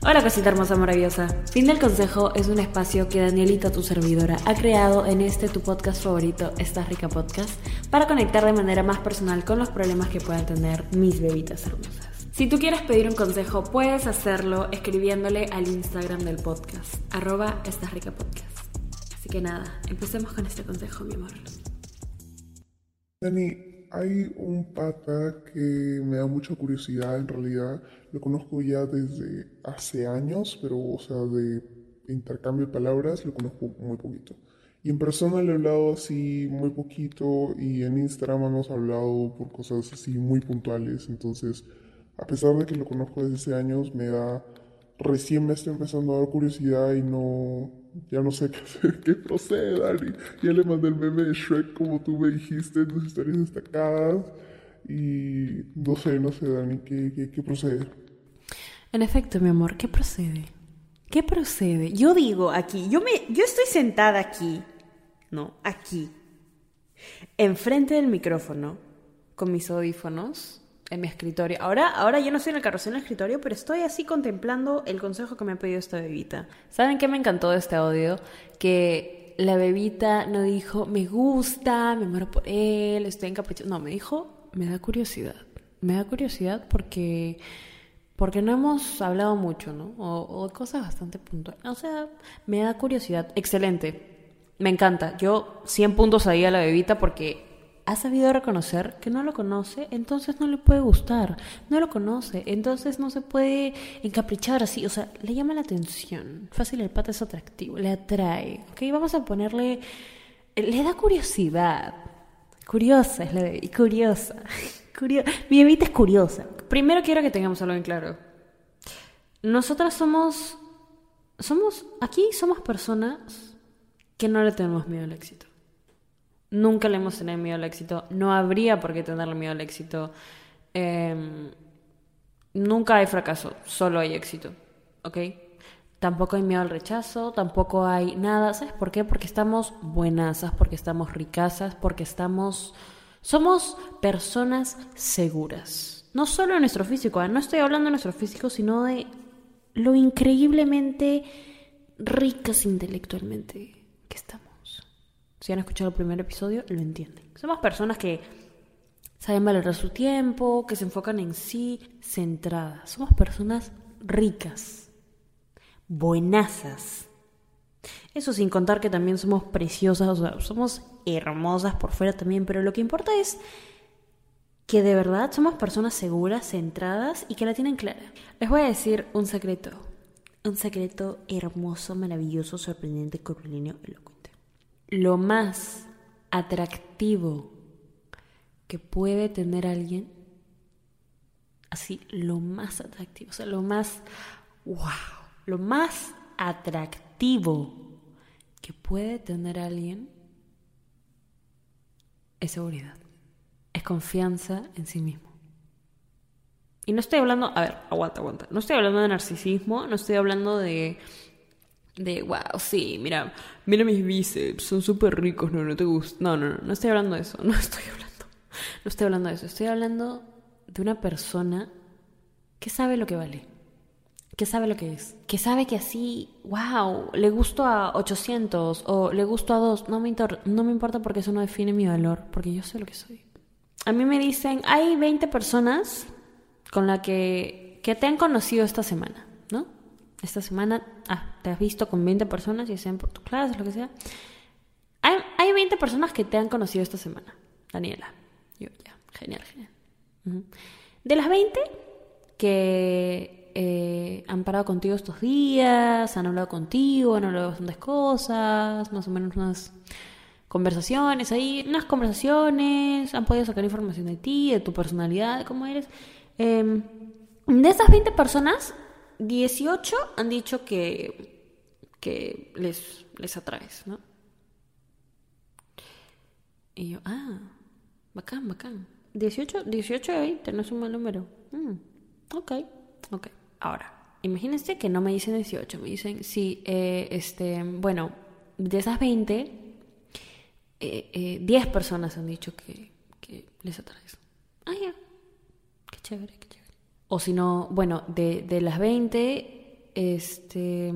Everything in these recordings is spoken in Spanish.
Hola cosita hermosa maravillosa. Fin del consejo es un espacio que Danielita, tu servidora, ha creado en este tu podcast favorito, Estás Rica Podcast, para conectar de manera más personal con los problemas que puedan tener mis bebitas hermosas. Si tú quieres pedir un consejo, puedes hacerlo escribiéndole al Instagram del podcast, arroba Estás Rica Podcast. Así que nada, empecemos con este consejo, mi amor. Dani, hay un pata que me da mucha curiosidad en realidad. Lo conozco ya desde hace años, pero, o sea, de intercambio de palabras lo conozco muy poquito. Y en persona le he hablado así muy poquito y en Instagram hemos hablado por cosas así muy puntuales. Entonces, a pesar de que lo conozco desde hace años, me da, recién me está empezando a dar curiosidad y no, ya no sé qué hacer, qué procede, Dani. Ya le mandé el meme de Shrek como tú me dijiste en tus historias destacadas. Y no sé, no sé, Dani, ¿qué, qué, qué procede? En efecto, mi amor, ¿qué procede? ¿Qué procede? Yo digo aquí, yo me, yo estoy sentada aquí, no, aquí, enfrente del micrófono, con mis audífonos, en mi escritorio. Ahora, ahora yo no estoy en el carrusel en el escritorio, pero estoy así contemplando el consejo que me ha pedido esta bebita. ¿Saben qué me encantó de este audio? Que la bebita no dijo, me gusta, me muero por él, estoy encaprichada. No, me dijo, me da curiosidad. Me da curiosidad porque porque no hemos hablado mucho, ¿no? O, o, cosas bastante puntuales. O sea, me da curiosidad. Excelente. Me encanta. Yo 100 puntos ahí a la bebita porque ha sabido reconocer que no lo conoce, entonces no le puede gustar. No lo conoce, entonces no se puede encaprichar así. O sea, le llama la atención. Fácil, el pata es atractivo, le atrae. Ok, vamos a ponerle. Le da curiosidad. Curiosa es la bebida. Curiosa. Mi bebita es curiosa. Primero quiero que tengamos algo en claro. Nosotras somos. Somos. Aquí somos personas que no le tenemos miedo al éxito. Nunca le hemos tenido miedo al éxito. No habría por qué tenerle miedo al éxito. Eh, nunca hay fracaso, solo hay éxito. ¿Ok? Tampoco hay miedo al rechazo, tampoco hay nada. ¿Sabes por qué? Porque estamos buenasas, porque estamos ricasas, porque estamos. Somos personas seguras. No solo en nuestro físico, no estoy hablando de nuestro físico, sino de lo increíblemente ricas intelectualmente que estamos. Si han escuchado el primer episodio, lo entienden. Somos personas que saben valorar su tiempo, que se enfocan en sí, centradas. Somos personas ricas, buenazas. Eso sin contar que también somos preciosas, o sea, somos hermosas por fuera también, pero lo que importa es que de verdad somos personas seguras, centradas y que la tienen clara. Les voy a decir un secreto, un secreto hermoso, maravilloso, sorprendente, curvilíneo, elocuente. Lo más atractivo que puede tener alguien, así, lo más atractivo, o sea, lo más, wow, lo más atractivo que puede tener alguien es seguridad, es confianza en sí mismo. Y no estoy hablando, a ver, aguanta, aguanta, no estoy hablando de narcisismo, no estoy hablando de, de, wow, sí, mira, mira mis bíceps, son súper ricos, no, no te gusta, no, no, no, no estoy hablando de eso, no estoy hablando, no estoy hablando de eso, estoy hablando de una persona que sabe lo que vale que sabe lo que es, que sabe que así, wow, le gusto a 800 o le gusto a 2, no me, no me importa porque eso no define mi valor, porque yo sé lo que soy. A mí me dicen, hay 20 personas con las que, que te han conocido esta semana, ¿no? Esta semana, ah, te has visto con 20 personas, ya sean por tu clase, lo que sea. Hay, hay 20 personas que te han conocido esta semana, Daniela. Yo, ya, genial, genial. De las 20 que eh, han parado contigo estos días, han hablado contigo, han hablado de bastantes cosas, más o menos unas conversaciones ahí, unas conversaciones, han podido sacar información de ti, de tu personalidad, de cómo eres. Eh, de esas 20 personas, 18 han dicho que, que les, les atraes, ¿no? Y yo, ah, bacán, bacán. 18, 18 de 20, no es un mal número. Mm, ok, ok. Ahora, imagínense que no me dicen 18, me dicen, sí, eh, este, bueno, de esas 20, eh, eh, 10 personas han dicho que, que les atraes. Ah, ya, qué chévere, qué chévere. O si no, bueno, de, de las 20, este,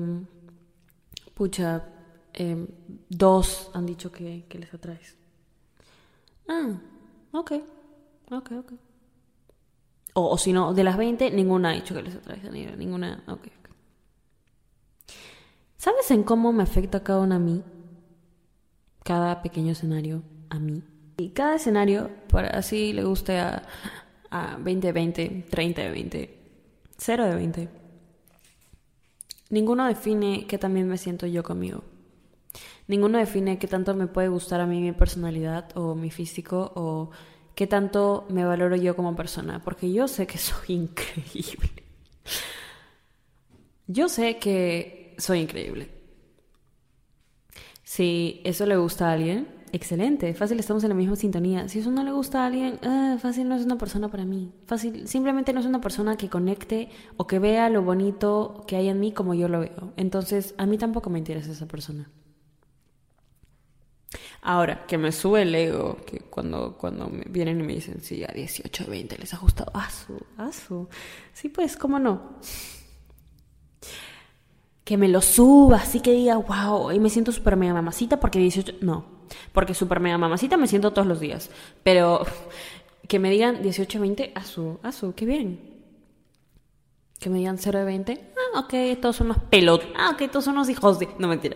pucha, em, dos han dicho que, que les atraes. Ah, ok, ok, ok. O, o si no, de las 20, ninguna ha dicho que les atraes, ninguna, ok, ok. ¿Sabes en cómo me afecta cada uno a mí? Cada pequeño escenario a mí. Y cada escenario, por así le guste a, a 20 de 20, 30 de 20, 0 de 20. Ninguno define qué también me siento yo conmigo. Ninguno define qué tanto me puede gustar a mí mi personalidad o mi físico o qué tanto me valoro yo como persona. Porque yo sé que soy increíble. Yo sé que soy increíble. Si eso le gusta a alguien, excelente. Fácil, estamos en la misma sintonía. Si eso no le gusta a alguien, ah, fácil no es una persona para mí. Fácil, simplemente no es una persona que conecte o que vea lo bonito que hay en mí como yo lo veo. Entonces, a mí tampoco me interesa esa persona. Ahora, que me sube el ego, que cuando, cuando me vienen y me dicen, sí, a 18, 20 les ha gustado, asu, asu. Sí, pues, ¿cómo no? Que me lo suba, así que diga, wow, y me siento súper mega mamacita porque 18, no, porque súper mega mamacita me siento todos los días, pero que me digan 18, 20, asu, asu, qué bien. Que me digan 0 de 20, ah, ok, todos son unos pelotas, ah, ok, todos son unos hijos de, no mentira.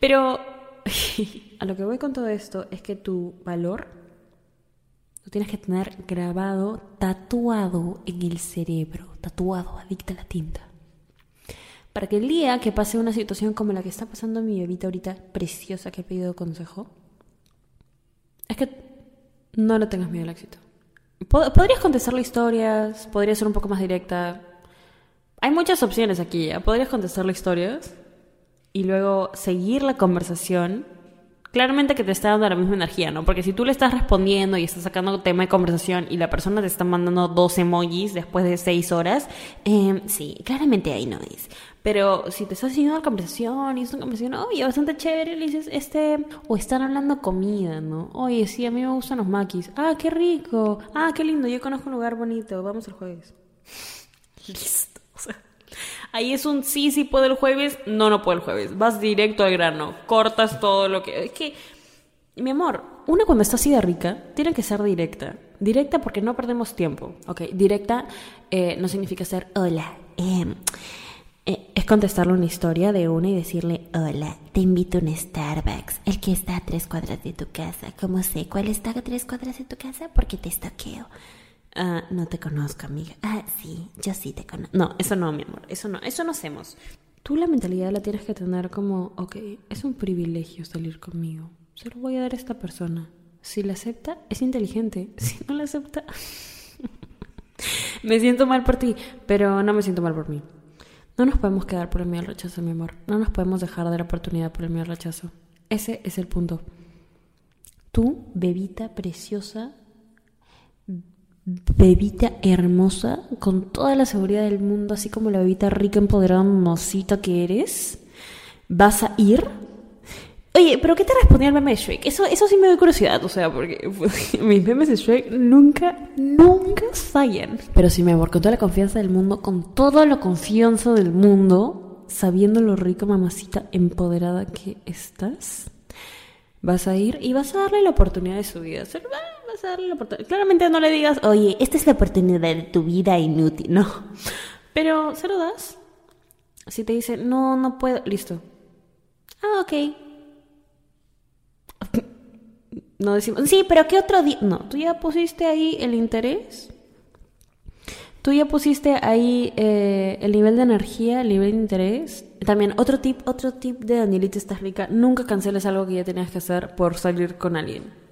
Pero a lo que voy con todo esto es que tu valor lo tienes que tener grabado, tatuado en el cerebro, tatuado, adicta a la tinta. Para que el día que pase una situación como la que está pasando mi bebita ahorita, preciosa, que he pedido consejo, es que no le tengas miedo al éxito. Pod- Podrías contestarle historias, podrías ser un poco más directa. Hay muchas opciones aquí, ¿ya? Podrías contestarle historias y luego seguir la conversación. Claramente que te está dando la misma energía, ¿no? Porque si tú le estás respondiendo y estás sacando tema de conversación y la persona te está mandando dos emojis después de seis horas, eh, sí, claramente ahí no es. Pero si te estás haciendo la conversación y es una conversación, oye, bastante chévere, le dices, este, o están hablando comida, ¿no? Oye, sí, a mí me gustan los maquis. Ah, qué rico. Ah, qué lindo, yo conozco un lugar bonito, vamos el jueves. Listo. Ahí es un sí, sí puedo el jueves, no, no puedo el jueves. Vas directo al grano, cortas todo lo que... Es que, mi amor, una cuando está así de rica, tiene que ser directa. Directa porque no perdemos tiempo, ¿ok? Directa eh, no significa ser hola. em, eh, es contestarle una historia de una y decirle, hola, te invito a un Starbucks, el que está a tres cuadras de tu casa. ¿Cómo sé cuál está a tres cuadras de tu casa? Porque te estoqueo. Ah, no te conozco, amiga. Ah, sí, yo sí te conozco. No, eso no, mi amor, eso no, eso no hacemos. Tú la mentalidad la tienes que tener como, ok, es un privilegio salir conmigo. Se lo voy a dar a esta persona. Si la acepta, es inteligente. Si no la acepta, me siento mal por ti, pero no me siento mal por mí. No nos podemos quedar por el miedo al rechazo, mi amor. No nos podemos dejar de la oportunidad por el miedo al rechazo. Ese es el punto. Tú, bebita preciosa, bebita hermosa, con toda la seguridad del mundo, así como la bebita rica, empoderada, mocita que eres, vas a ir. Oye, ¿pero qué te respondió el meme de Shrek? Eso, eso sí me da curiosidad, o sea, porque mis memes de Shrek nunca, nunca fallan. Pero sí, mi amor, con toda la confianza del mundo, con toda la confianza del mundo, sabiendo lo rica, mamacita, empoderada que estás, vas a ir y vas a darle la oportunidad de su vida. Vas a darle la oportunidad. Claramente no le digas, oye, esta es la oportunidad de tu vida inútil, no. Pero se lo das. Si te dice, no, no puedo, listo. Ah, ok. No decimos, sí, pero ¿qué otro día? No, tú ya pusiste ahí el interés. Tú ya pusiste ahí eh, el nivel de energía, el nivel de interés. También otro tip, otro tip de Danielita estás rica. Nunca canceles algo que ya tenías que hacer por salir con alguien.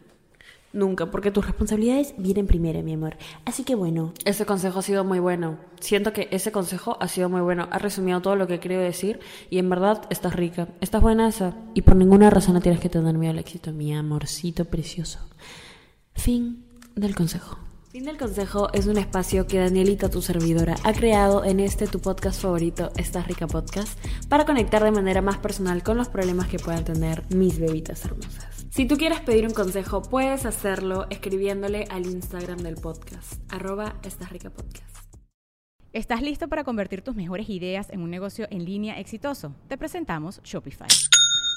Nunca, porque tus responsabilidades vienen primero, mi amor. Así que bueno. Ese consejo ha sido muy bueno. Siento que ese consejo ha sido muy bueno. Ha resumido todo lo que quería decir y en verdad estás rica. Estás buena esa. Y por ninguna razón no tienes que tener miedo al éxito, mi amorcito precioso. Fin del consejo. Fin del consejo es un espacio que Danielita, tu servidora, ha creado en este tu podcast favorito, Estás Rica Podcast, para conectar de manera más personal con los problemas que puedan tener mis bebitas hermosas. Si tú quieres pedir un consejo, puedes hacerlo escribiéndole al Instagram del podcast, arroba Estás Rica Podcast. ¿Estás listo para convertir tus mejores ideas en un negocio en línea exitoso? Te presentamos Shopify.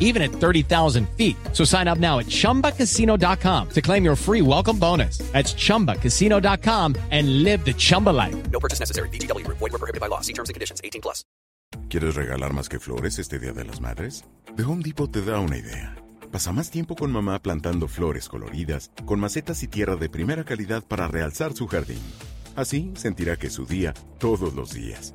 even at 30,000 feet. So sign up now at chumbacasino.com to claim your free welcome bonus. That's chumbacasino.com and live the Chumba life. No purchase necessary. VGW. Void were prohibited by law. See terms and conditions. 18 plus. ¿Quieres regalar más que flores este Día de las Madres? The Home Depot te da una idea. Pasa más tiempo con mamá plantando flores coloridas, con macetas y tierra de primera calidad para realzar su jardín. Así sentirá que es su día todos los días.